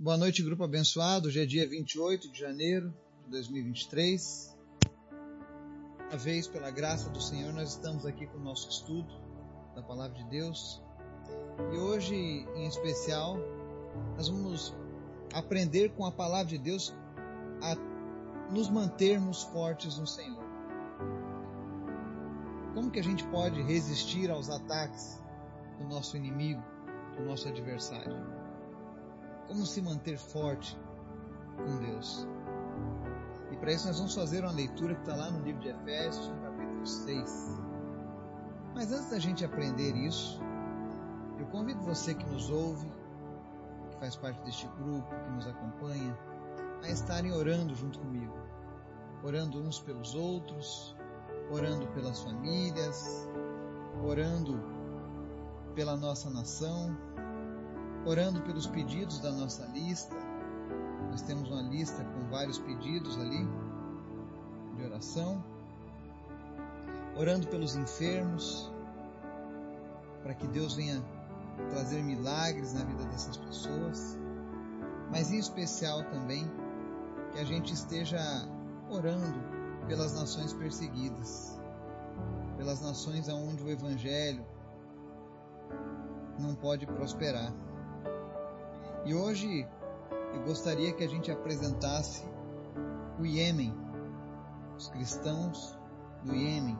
Boa noite, grupo abençoado. Hoje é dia 28 de janeiro de 2023. Uma vez, pela graça do Senhor, nós estamos aqui com o nosso estudo da Palavra de Deus. E hoje, em especial, nós vamos aprender com a Palavra de Deus a nos mantermos fortes no Senhor. Como que a gente pode resistir aos ataques do nosso inimigo, do nosso adversário? Como se manter forte com Deus. E para isso nós vamos fazer uma leitura que está lá no livro de Efésios, no capítulo 6. Mas antes da gente aprender isso, eu convido você que nos ouve, que faz parte deste grupo, que nos acompanha, a estarem orando junto comigo. Orando uns pelos outros, orando pelas famílias, orando pela nossa nação, orando pelos pedidos da nossa lista. Nós temos uma lista com vários pedidos ali de oração. Orando pelos enfermos, para que Deus venha trazer milagres na vida dessas pessoas. Mas em especial também que a gente esteja orando pelas nações perseguidas, pelas nações aonde o evangelho não pode prosperar. E hoje eu gostaria que a gente apresentasse o Iêmen, os cristãos do Iêmen.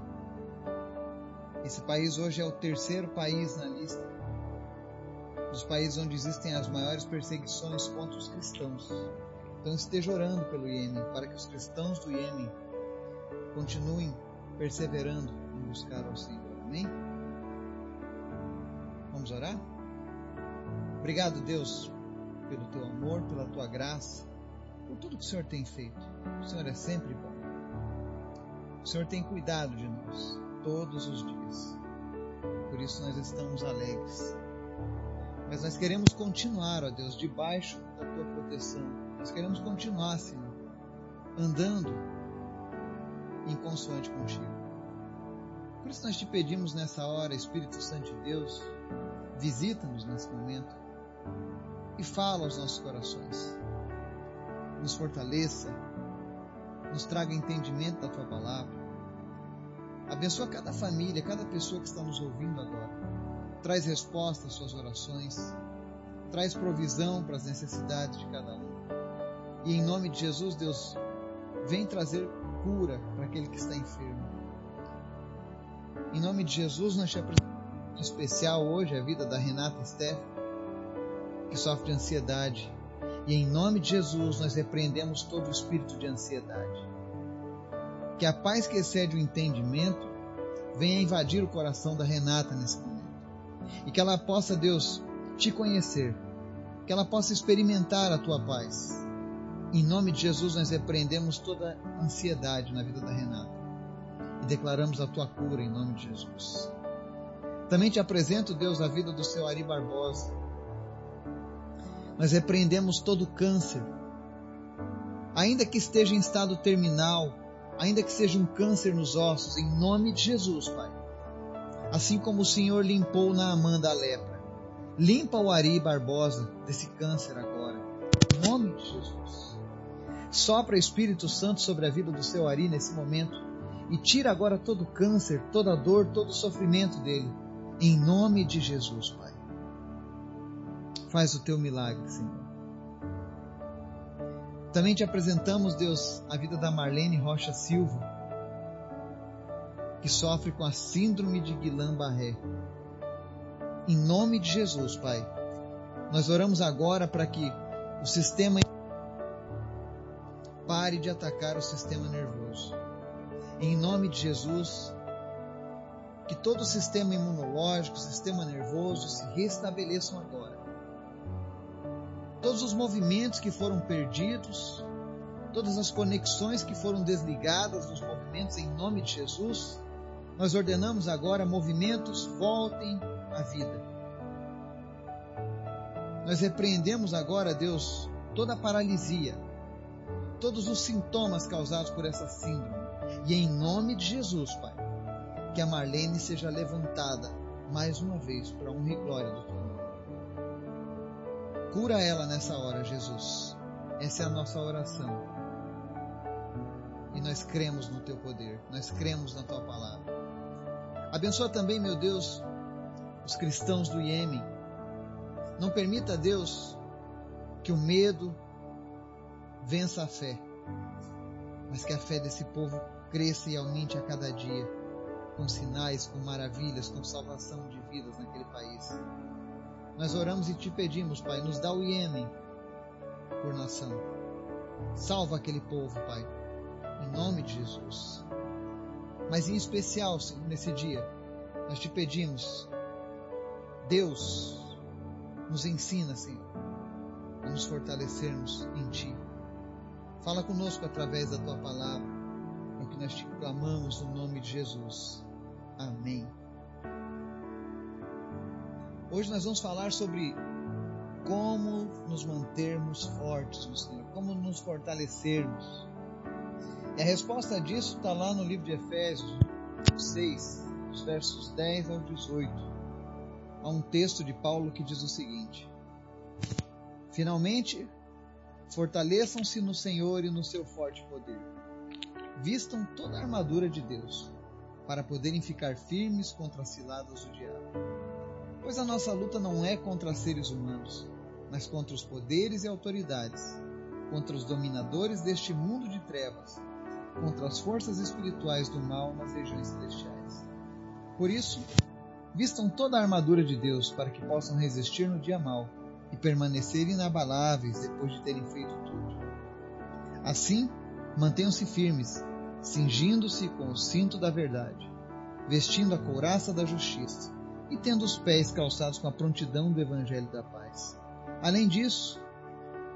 Esse país hoje é o terceiro país na lista dos países onde existem as maiores perseguições contra os cristãos. Então esteja orando pelo Iêmen, para que os cristãos do Iêmen continuem perseverando em buscar ao Senhor. Amém? Vamos orar? Obrigado, Deus, pelo teu amor, pela tua graça, por tudo que o Senhor tem feito. O Senhor é sempre bom. O Senhor tem cuidado de nós todos os dias. Por isso nós estamos alegres. Mas nós queremos continuar, ó Deus, debaixo da tua proteção. Nós queremos continuar, Senhor, andando em consoante contigo. Por isso nós te pedimos nessa hora, Espírito Santo de Deus, visita-nos nesse momento e fala aos nossos corações. Nos fortaleça, nos traga entendimento da tua palavra. Abençoa cada família, cada pessoa que está nos ouvindo agora. Traz resposta às suas orações. Traz provisão para as necessidades de cada um. E em nome de Jesus, Deus, vem trazer cura para aquele que está enfermo. Em nome de Jesus, nós te apresentamos em especial hoje a vida da Renata Steff que sofre ansiedade. E em nome de Jesus nós repreendemos todo o espírito de ansiedade. Que a paz que excede o entendimento venha invadir o coração da Renata nesse momento. E que ela possa, Deus, te conhecer. Que ela possa experimentar a tua paz. Em nome de Jesus nós repreendemos toda ansiedade na vida da Renata. E declaramos a tua cura em nome de Jesus. Também te apresento, Deus, a vida do seu Ari Barbosa nós repreendemos todo câncer. Ainda que esteja em estado terminal, ainda que seja um câncer nos ossos, em nome de Jesus, Pai. Assim como o Senhor limpou na Amanda a lepra. Limpa o Ari Barbosa desse câncer agora. Em nome de Jesus. Sopra Espírito Santo sobre a vida do seu Ari nesse momento e tira agora todo o câncer, toda a dor, todo o sofrimento dele. Em nome de Jesus, Pai. Faz o teu milagre, Senhor. Também te apresentamos, Deus, a vida da Marlene Rocha Silva, que sofre com a síndrome de Guillain-Barré. Em nome de Jesus, Pai, nós oramos agora para que o sistema pare de atacar o sistema nervoso. Em nome de Jesus, que todo o sistema imunológico, o sistema nervoso se restabeleçam agora todos os movimentos que foram perdidos, todas as conexões que foram desligadas dos movimentos em nome de Jesus, nós ordenamos agora movimentos voltem à vida. Nós repreendemos agora, Deus, toda a paralisia, todos os sintomas causados por essa síndrome. E em nome de Jesus, Pai, que a Marlene seja levantada mais uma vez para honra e glória do Teu. Cura ela nessa hora, Jesus. Essa é a nossa oração. E nós cremos no teu poder, nós cremos na tua palavra. Abençoa também, meu Deus, os cristãos do Iêmen. Não permita, Deus, que o medo vença a fé, mas que a fé desse povo cresça e aumente a cada dia, com sinais, com maravilhas, com salvação de vidas naquele país. Nós oramos e te pedimos, Pai, nos dá o Iêmen por nação. Salva aquele povo, Pai, em nome de Jesus. Mas em especial, Senhor, nesse dia, nós te pedimos, Deus, nos ensina, Senhor, a nos fortalecermos em Ti. Fala conosco através da Tua palavra, é o que nós te clamamos no nome de Jesus. Amém. Hoje nós vamos falar sobre como nos mantermos fortes no Senhor, como nos fortalecermos. E a resposta disso está lá no livro de Efésios 6, os versos 10 ao 18. Há um texto de Paulo que diz o seguinte: Finalmente, fortaleçam-se no Senhor e no seu forte poder. Vistam toda a armadura de Deus, para poderem ficar firmes contra as ciladas do diabo. Pois a nossa luta não é contra seres humanos, mas contra os poderes e autoridades, contra os dominadores deste mundo de trevas, contra as forças espirituais do mal nas regiões celestiais. Por isso, vistam toda a armadura de Deus para que possam resistir no dia mau e permanecer inabaláveis depois de terem feito tudo. Assim, mantenham-se firmes, cingindo-se com o cinto da verdade, vestindo a couraça da justiça e tendo os pés calçados com a prontidão do Evangelho da paz. Além disso,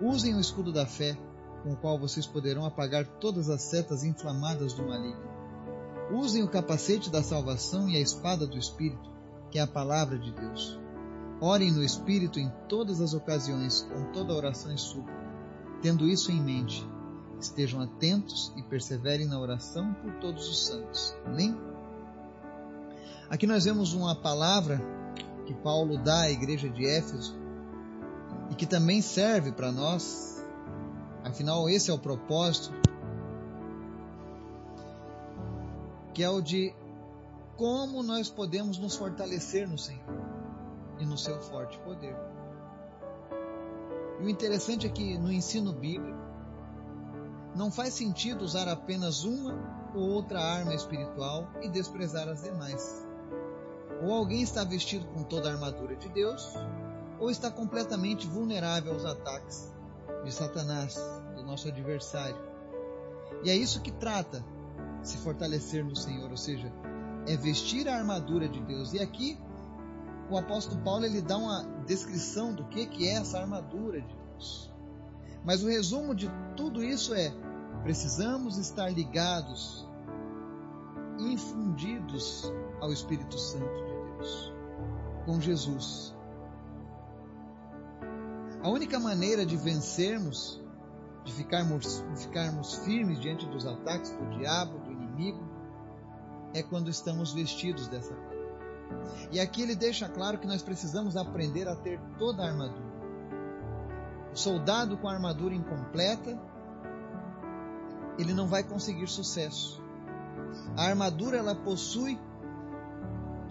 usem o escudo da fé, com o qual vocês poderão apagar todas as setas inflamadas do maligno. Usem o capacete da salvação e a espada do Espírito, que é a palavra de Deus. Orem no Espírito em todas as ocasiões, com toda oração e súplica. Tendo isso em mente, estejam atentos e perseverem na oração por todos os santos. Amém? Aqui nós vemos uma palavra que Paulo dá à igreja de Éfeso e que também serve para nós. Afinal, esse é o propósito, que é o de como nós podemos nos fortalecer no Senhor e no seu forte poder. E o interessante é que no ensino bíblico não faz sentido usar apenas uma ou outra arma espiritual e desprezar as demais. Ou alguém está vestido com toda a armadura de Deus, ou está completamente vulnerável aos ataques de Satanás, do nosso adversário. E é isso que trata se fortalecer no Senhor, ou seja, é vestir a armadura de Deus. E aqui o apóstolo Paulo ele dá uma descrição do que que é essa armadura de Deus. Mas o resumo de tudo isso é: precisamos estar ligados, infundidos ao Espírito Santo Deus, com Jesus. A única maneira de vencermos, de ficarmos, ficarmos firmes diante dos ataques do diabo, do inimigo, é quando estamos vestidos dessa. E aqui ele deixa claro que nós precisamos aprender a ter toda a armadura. O soldado com a armadura incompleta, ele não vai conseguir sucesso. A armadura ela possui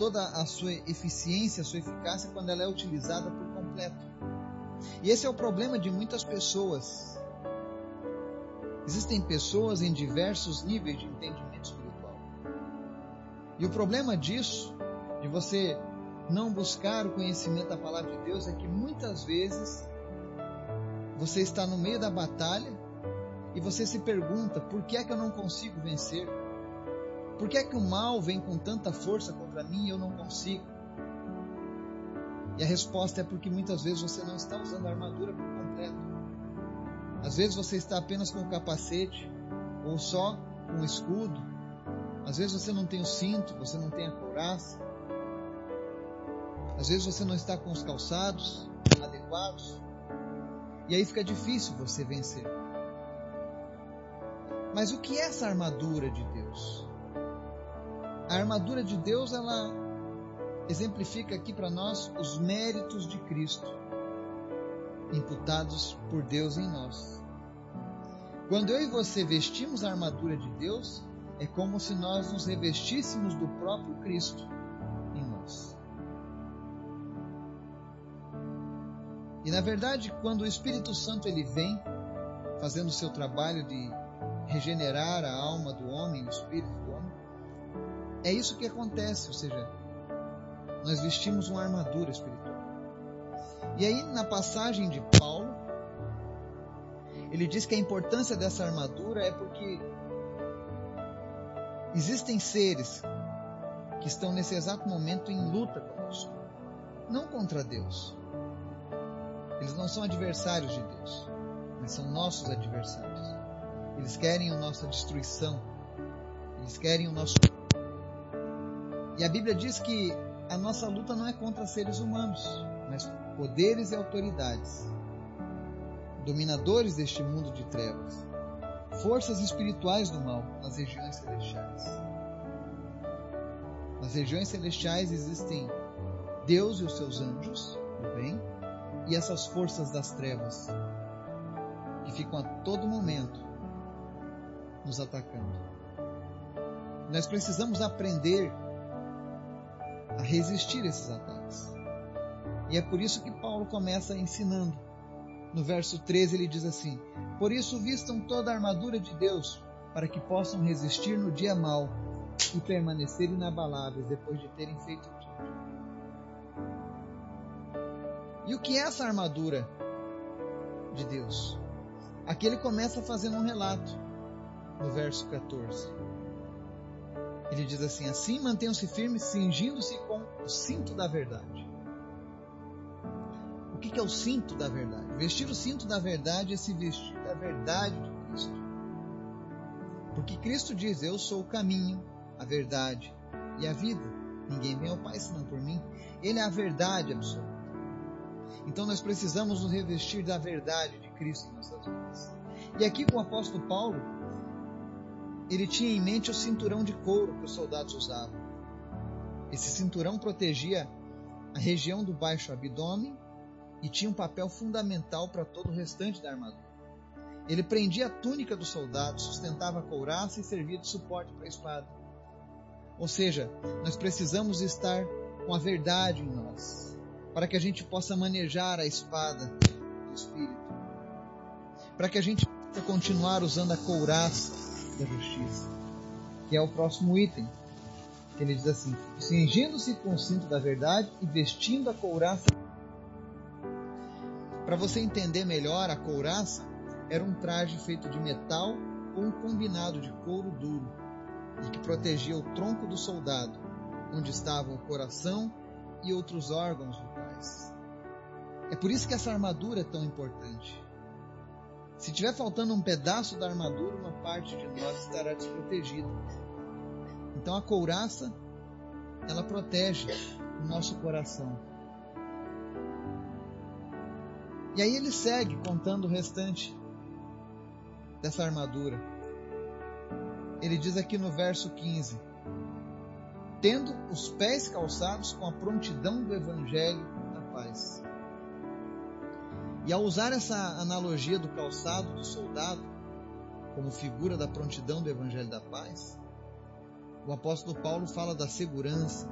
toda a sua eficiência, a sua eficácia quando ela é utilizada por completo. E esse é o problema de muitas pessoas. Existem pessoas em diversos níveis de entendimento espiritual. E o problema disso, de você não buscar o conhecimento da palavra de Deus, é que muitas vezes você está no meio da batalha e você se pergunta: por que é que eu não consigo vencer? Por que é que o mal vem com tanta força contra mim e eu não consigo? E a resposta é porque muitas vezes você não está usando a armadura por completo. Às vezes você está apenas com o capacete ou só com o escudo. Às vezes você não tem o cinto, você não tem a couraça. Às vezes você não está com os calçados adequados. E aí fica difícil você vencer. Mas o que é essa armadura de Deus? A armadura de Deus, ela exemplifica aqui para nós os méritos de Cristo. imputados por Deus em nós. Quando eu e você vestimos a armadura de Deus, é como se nós nos revestíssemos do próprio Cristo em nós. E na verdade, quando o Espírito Santo ele vem fazendo o seu trabalho de regenerar a alma do homem, o espírito do é isso que acontece, ou seja, nós vestimos uma armadura espiritual. E aí, na passagem de Paulo, ele diz que a importância dessa armadura é porque existem seres que estão nesse exato momento em luta conosco, não contra Deus. Eles não são adversários de Deus, mas são nossos adversários. Eles querem a nossa destruição. Eles querem o nosso. E a Bíblia diz que a nossa luta não é contra seres humanos, mas poderes e autoridades, dominadores deste mundo de trevas, forças espirituais do mal nas regiões celestiais. Nas regiões celestiais existem Deus e os seus anjos, o bem, e essas forças das trevas, que ficam a todo momento nos atacando. Nós precisamos aprender a resistir esses ataques. E é por isso que Paulo começa ensinando. No verso 13 ele diz assim: Por isso vistam toda a armadura de Deus, para que possam resistir no dia mau e permanecer inabaláveis depois de terem feito tudo. E o que é essa armadura de Deus? Aqui ele começa fazendo um relato, no verso 14. Ele diz assim: Assim mantenham-se firmes, cingindo-se com o cinto da verdade. O que é o cinto da verdade? Vestir o cinto da verdade é se vestir da verdade de Cristo. Porque Cristo diz: Eu sou o caminho, a verdade e a vida. Ninguém vem ao Pai senão por mim. Ele é a verdade absoluta. Então nós precisamos nos revestir da verdade de Cristo em nossas vidas. E aqui com o apóstolo Paulo, ele tinha em mente o cinturão de couro que os soldados usavam. Esse cinturão protegia a região do baixo abdômen e tinha um papel fundamental para todo o restante da armadura. Ele prendia a túnica do soldado, sustentava a couraça e servia de suporte para a espada. Ou seja, nós precisamos estar com a verdade em nós, para que a gente possa manejar a espada do Espírito, para que a gente possa continuar usando a couraça da justiça, que é o próximo item. Ele diz assim: cingindo-se com o cinto da verdade e vestindo a couraça. Para você entender melhor, a couraça era um traje feito de metal ou um combinado de couro duro e que protegia o tronco do soldado, onde estavam o coração e outros órgãos vitais. É por isso que essa armadura é tão importante. Se tiver faltando um pedaço da armadura, uma parte de nós estará desprotegida. Então a couraça, ela protege o nosso coração. E aí ele segue contando o restante dessa armadura. Ele diz aqui no verso 15: Tendo os pés calçados com a prontidão do evangelho da paz. E ao usar essa analogia do calçado do soldado como figura da prontidão do Evangelho da Paz, o apóstolo Paulo fala da segurança,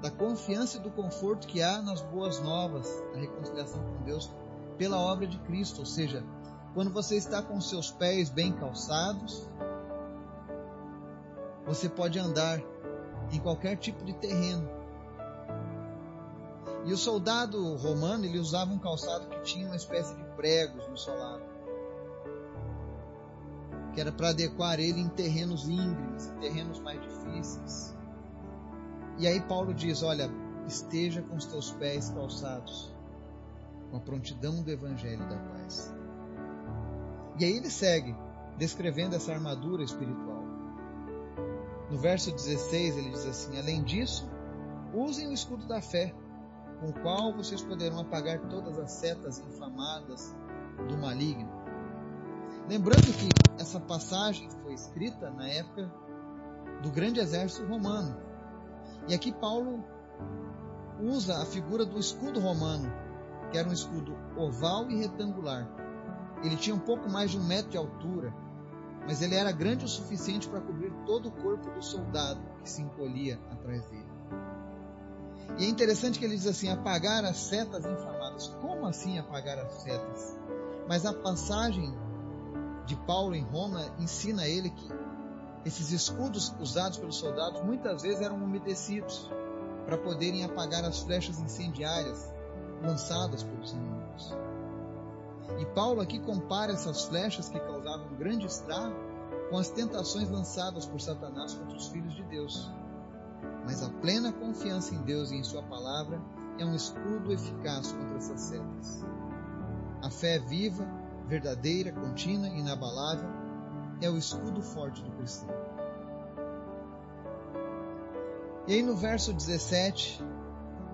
da confiança e do conforto que há nas boas novas da reconciliação com Deus pela obra de Cristo, ou seja, quando você está com seus pés bem calçados, você pode andar em qualquer tipo de terreno e o soldado romano ele usava um calçado que tinha uma espécie de pregos no solado, que era para adequar ele em terrenos íngremes, em terrenos mais difíceis. E aí Paulo diz: Olha, esteja com os teus pés calçados, com a prontidão do evangelho da paz. E aí ele segue descrevendo essa armadura espiritual. No verso 16 ele diz assim: Além disso, usem o escudo da fé com o qual vocês poderão apagar todas as setas inflamadas do maligno. Lembrando que essa passagem foi escrita na época do grande exército romano. E aqui Paulo usa a figura do escudo romano que era um escudo oval e retangular. Ele tinha um pouco mais de um metro de altura, mas ele era grande o suficiente para cobrir todo o corpo do soldado que se encolhia atrás dele. E é interessante que ele diz assim: apagar as setas inflamadas. Como assim apagar as setas? Mas a passagem de Paulo em Roma ensina ele que esses escudos usados pelos soldados muitas vezes eram umedecidos para poderem apagar as flechas incendiárias lançadas pelos inimigos. E Paulo aqui compara essas flechas que causavam grande estrago com as tentações lançadas por Satanás contra os filhos de Deus. Mas a plena confiança em Deus e em Sua palavra é um escudo eficaz contra essas setas. A fé viva, verdadeira, contínua e inabalável é o escudo forte do cristão. E aí no verso 17,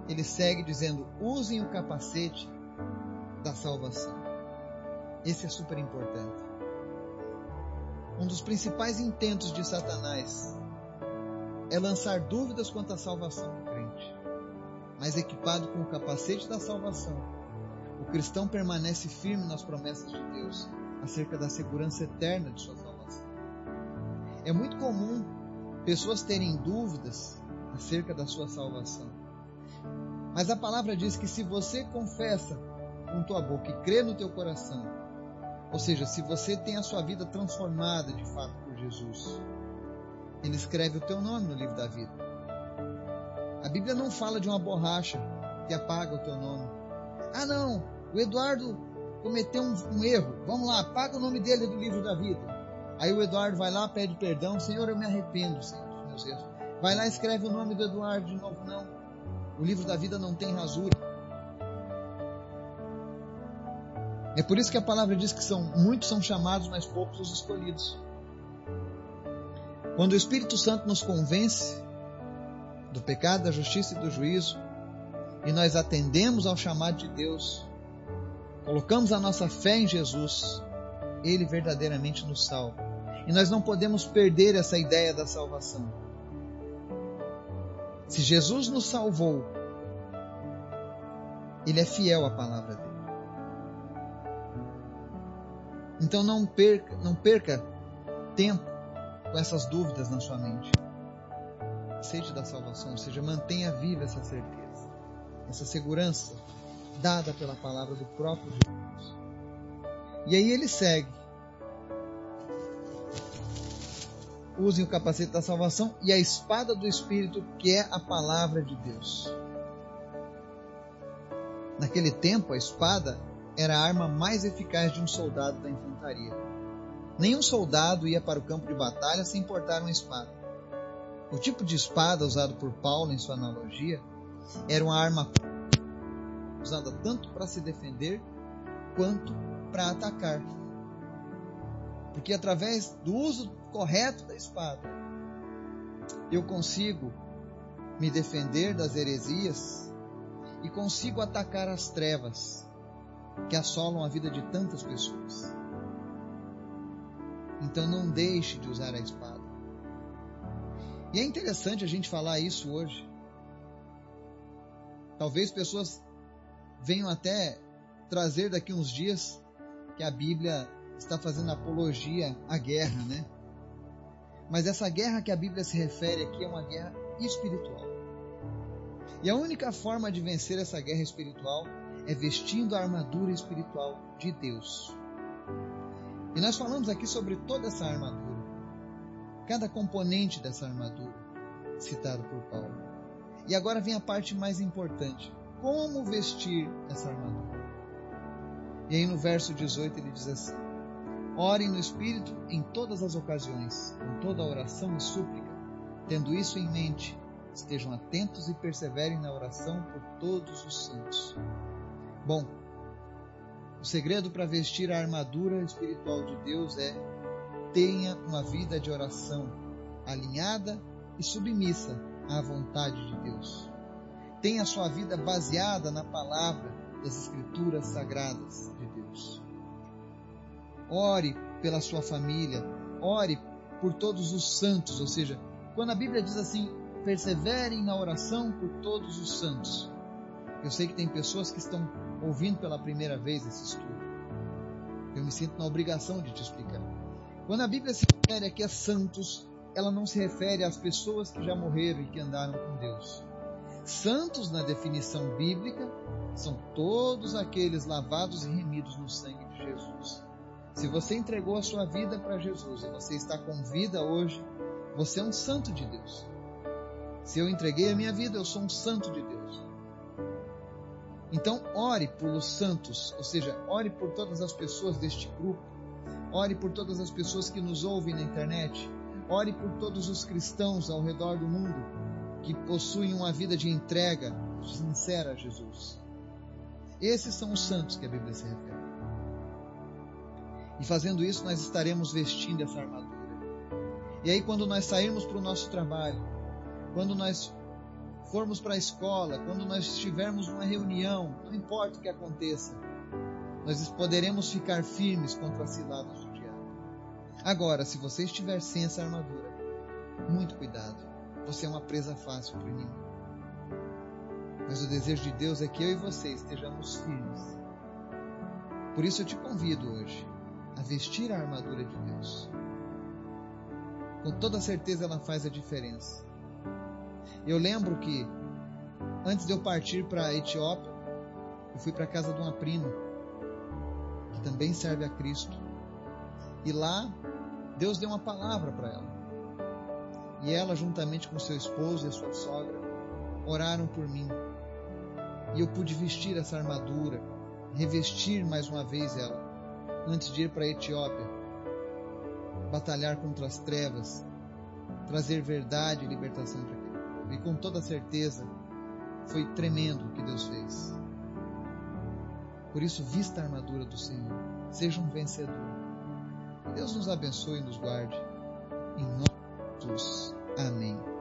ele segue dizendo: usem o capacete da salvação. Esse é super importante. Um dos principais intentos de Satanás é lançar dúvidas quanto à salvação do crente. Mas equipado com o capacete da salvação, o cristão permanece firme nas promessas de Deus acerca da segurança eterna de sua salvação. É muito comum pessoas terem dúvidas acerca da sua salvação. Mas a palavra diz que se você confessa com tua boca e crê no teu coração, ou seja, se você tem a sua vida transformada de fato por Jesus, ele escreve o teu nome no livro da vida. A Bíblia não fala de uma borracha que apaga o teu nome. Ah, não, o Eduardo cometeu um, um erro. Vamos lá, apaga o nome dele do livro da vida. Aí o Eduardo vai lá, pede perdão. Senhor, eu me arrependo, Senhor, dos meus erros. Vai lá escreve o nome do Eduardo de novo. Não. O livro da vida não tem rasura. É por isso que a palavra diz que são muitos são chamados, mas poucos os escolhidos. Quando o Espírito Santo nos convence do pecado, da justiça e do juízo, e nós atendemos ao chamado de Deus, colocamos a nossa fé em Jesus, Ele verdadeiramente nos salva. E nós não podemos perder essa ideia da salvação. Se Jesus nos salvou, Ele é fiel à palavra dele. Então não perca, não perca tempo com essas dúvidas na sua mente. Sede da salvação, ou seja, mantenha viva essa certeza, essa segurança dada pela palavra do próprio Jesus. E aí ele segue. Usem o capacete da salvação e a espada do Espírito, que é a palavra de Deus. Naquele tempo, a espada era a arma mais eficaz de um soldado da infantaria. Nenhum soldado ia para o campo de batalha sem portar uma espada. O tipo de espada usado por Paulo em sua analogia era uma arma usada tanto para se defender quanto para atacar. Porque através do uso correto da espada, eu consigo me defender das heresias e consigo atacar as trevas que assolam a vida de tantas pessoas. Então não deixe de usar a espada. E é interessante a gente falar isso hoje. Talvez pessoas venham até trazer daqui uns dias que a Bíblia está fazendo apologia à guerra, né? Mas essa guerra que a Bíblia se refere aqui é uma guerra espiritual. E a única forma de vencer essa guerra espiritual é vestindo a armadura espiritual de Deus. E nós falamos aqui sobre toda essa armadura, cada componente dessa armadura, citado por Paulo. E agora vem a parte mais importante: como vestir essa armadura? E aí no verso 18 ele diz assim: Orem no Espírito em todas as ocasiões, com toda oração e súplica, tendo isso em mente, estejam atentos e perseverem na oração por todos os santos. Bom, o segredo para vestir a armadura espiritual de Deus é tenha uma vida de oração alinhada e submissa à vontade de Deus. Tenha sua vida baseada na palavra das Escrituras sagradas de Deus. Ore pela sua família, ore por todos os santos, ou seja, quando a Bíblia diz assim, perseverem na oração por todos os santos. Eu sei que tem pessoas que estão ouvindo pela primeira vez esse estudo. Eu me sinto na obrigação de te explicar. Quando a Bíblia se refere aqui a santos, ela não se refere às pessoas que já morreram e que andaram com Deus. Santos, na definição bíblica, são todos aqueles lavados e remidos no sangue de Jesus. Se você entregou a sua vida para Jesus e você está com vida hoje, você é um santo de Deus. Se eu entreguei a minha vida, eu sou um santo de Deus. Então, ore pelos santos, ou seja, ore por todas as pessoas deste grupo, ore por todas as pessoas que nos ouvem na internet, ore por todos os cristãos ao redor do mundo que possuem uma vida de entrega sincera a Jesus. Esses são os santos que a Bíblia se refere. E fazendo isso, nós estaremos vestindo essa armadura. E aí, quando nós sairmos para o nosso trabalho, quando nós formos para a escola, quando nós estivermos numa reunião, não importa o que aconteça, nós poderemos ficar firmes contra as ciladas do diabo. Agora, se você estiver sem essa armadura, muito cuidado você é uma presa fácil para o inimigo. Mas o desejo de Deus é que eu e você estejamos firmes. Por isso eu te convido hoje a vestir a armadura de Deus. Com toda certeza ela faz a diferença. Eu lembro que antes de eu partir para a Etiópia, eu fui para a casa de uma prima que também serve a Cristo. E lá Deus deu uma palavra para ela. E ela, juntamente com seu esposo e a sua sogra, oraram por mim. E eu pude vestir essa armadura, revestir mais uma vez ela, antes de ir para a Etiópia, batalhar contra as trevas, trazer verdade e libertação para e com toda certeza foi tremendo o que Deus fez. Por isso, vista a armadura do Senhor, seja um vencedor. Deus nos abençoe e nos guarde. Em nome de Jesus. Amém.